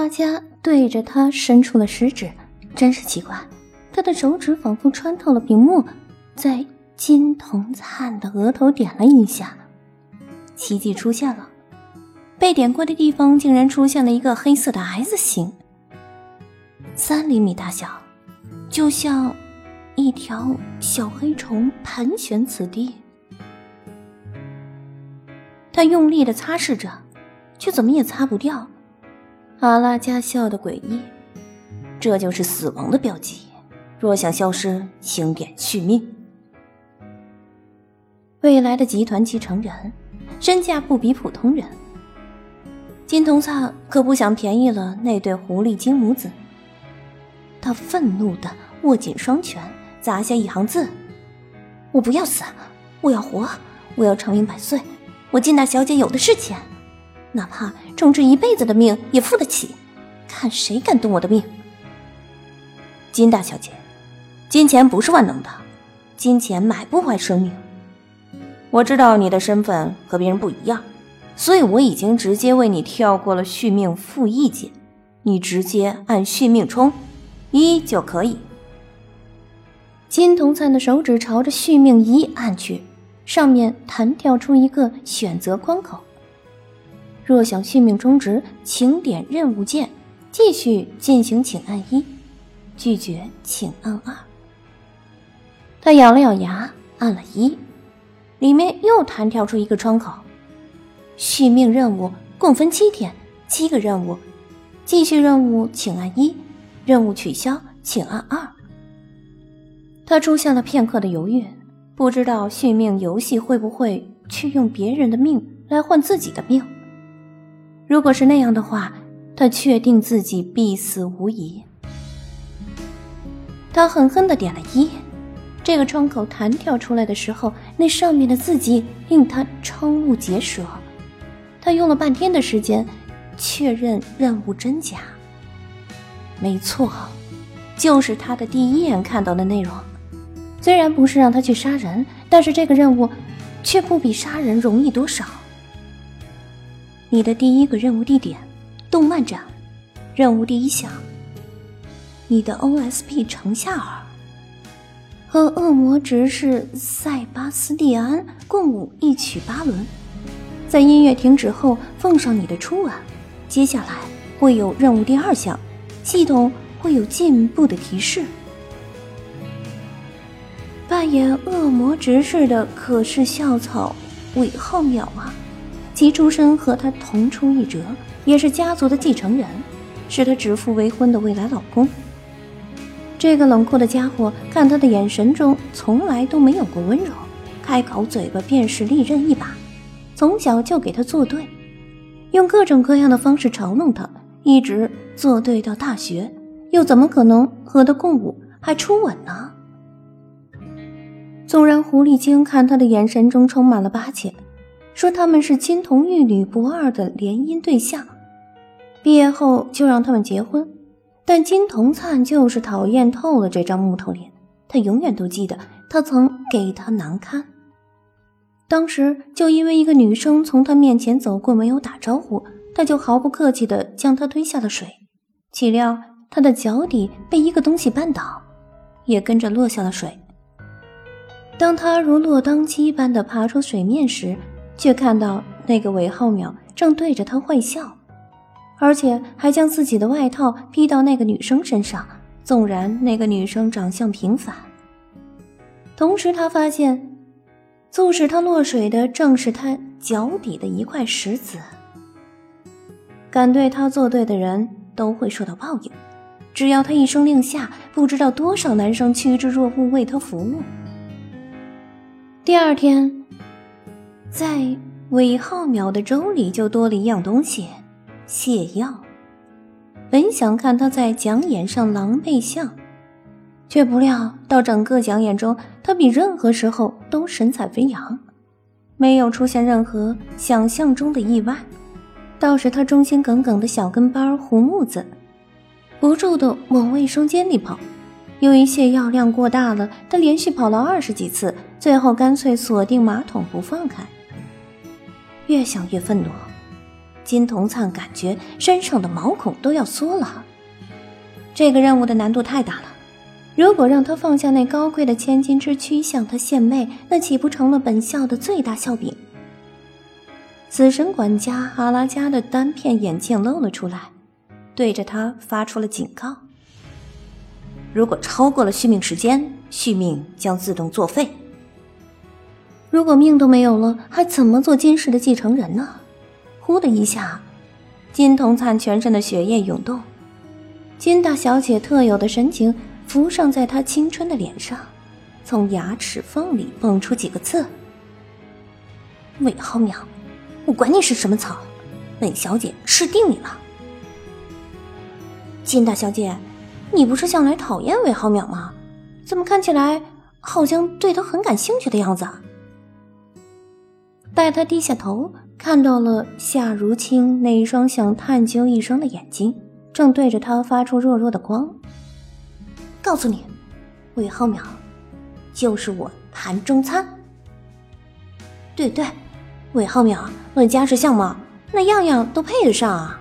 拉加对着他伸出了食指，真是奇怪，他的手指仿佛穿透了屏幕，在金童灿的额头点了一下，奇迹出现了，被点过的地方竟然出现了一个黑色的 S 形，三厘米大小，就像一条小黑虫盘旋此地。他用力的擦拭着，却怎么也擦不掉。阿拉加笑得诡异，这就是死亡的标记。若想消失，请点续命。未来的集团继承人，身价不比普通人。金童灿可不想便宜了那对狐狸精母子。他愤怒的握紧双拳，砸下一行字：“我不要死，我要活，我要长命百岁。我金大小姐有的是钱。”哪怕充值一辈子的命也付得起，看谁敢动我的命！金大小姐，金钱不是万能的，金钱买不坏生命。我知道你的身份和别人不一样，所以我已经直接为你跳过了续命负一键，你直接按续命冲一就可以。金童灿的手指朝着续命一按去，上面弹跳出一个选择关口。若想续命终止，请点任务键，继续进行请按一，拒绝请按二。他咬了咬牙，按了一，里面又弹跳出一个窗口。续命任务共分七天，七个任务，继续任务请按一，任务取消请按二。他出现了片刻的犹豫，不知道续命游戏会不会去用别人的命来换自己的命。如果是那样的话，他确定自己必死无疑。他狠狠的点了一，这个窗口弹跳出来的时候，那上面的字迹令他瞠目结舌。他用了半天的时间确认任务真假。没错，就是他的第一眼看到的内容。虽然不是让他去杀人，但是这个任务却不比杀人容易多少。你的第一个任务地点，动漫展，任务第一项。你的 OSP 程夏尔和恶魔执事塞巴斯蒂安共舞一曲巴伦，在音乐停止后奉上你的初吻。接下来会有任务第二项，系统会有进步的提示。扮演恶魔执事的可是校草尾号淼啊！其出身和他同出一辙，也是家族的继承人，是他指腹为婚的未来老公。这个冷酷的家伙，看他的眼神中从来都没有过温柔，开口嘴巴便是利刃一把。从小就给他作对，用各种各样的方式嘲弄他，一直作对到大学，又怎么可能和他共舞还初吻呢？纵然狐狸精看他的眼神中充满了巴结。说他们是金童玉女不二的联姻对象，毕业后就让他们结婚。但金童灿就是讨厌透了这张木头脸，他永远都记得他曾给他难堪。当时就因为一个女生从他面前走过，没有打招呼，他就毫不客气地将她推下了水。岂料他的脚底被一个东西绊倒，也跟着落下了水。当他如落汤鸡般的爬出水面时，却看到那个韦浩淼正对着他坏笑，而且还将自己的外套披到那个女生身上。纵然那个女生长相平凡，同时他发现，促使他落水的正是他脚底的一块石子。敢对他作对的人都会受到报应，只要他一声令下，不知道多少男生趋之若鹜为他服务。第二天。在韦浩淼的粥里就多了一样东西，泻药。本想看他在讲演上狼狈相，却不料到整个讲演中，他比任何时候都神采飞扬，没有出现任何想象中的意外。倒是他忠心耿耿的小跟班胡木子，不住的往卫生间里跑。由于泻药量过大了，他连续跑了二十几次，最后干脆锁定马桶不放开。越想越愤怒，金童灿感觉身上的毛孔都要缩了。这个任务的难度太大了，如果让他放下那高贵的千金之躯向他献媚，那岂不成了本校的最大笑柄？死神管家阿拉加的单片眼镜露了出来，对着他发出了警告：如果超过了续命时间，续命将自动作废。如果命都没有了，还怎么做金氏的继承人呢？呼的一下，金童灿全身的血液涌动，金大小姐特有的神情浮上在她青春的脸上，从牙齿缝里蹦出几个字：“韦浩淼，我管你是什么草，本小姐吃定你了。”金大小姐，你不是向来讨厌韦浩淼吗？怎么看起来好像对他很感兴趣的样子？待他低下头，看到了夏如清那一双想探究一生的眼睛，正对着他发出弱弱的光。告诉你，魏浩淼，就是我盘中餐。对对，魏浩淼论家世相貌，那样样都配得上啊。